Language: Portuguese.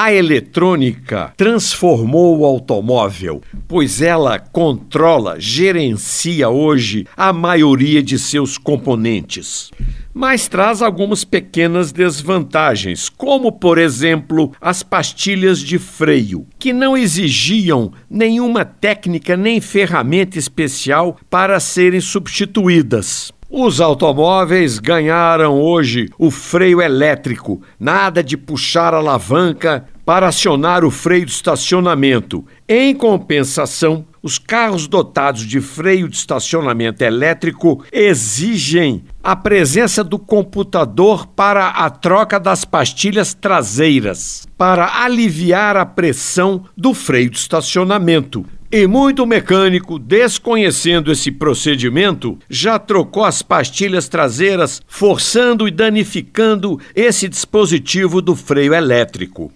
A eletrônica transformou o automóvel, pois ela controla, gerencia hoje a maioria de seus componentes mas traz algumas pequenas desvantagens, como, por exemplo, as pastilhas de freio, que não exigiam nenhuma técnica nem ferramenta especial para serem substituídas. Os automóveis ganharam hoje o freio elétrico, nada de puxar a alavanca para acionar o freio de estacionamento. Em compensação, os carros dotados de freio de estacionamento elétrico exigem a presença do computador para a troca das pastilhas traseiras, para aliviar a pressão do freio de estacionamento. E muito mecânico, desconhecendo esse procedimento, já trocou as pastilhas traseiras, forçando e danificando esse dispositivo do freio elétrico.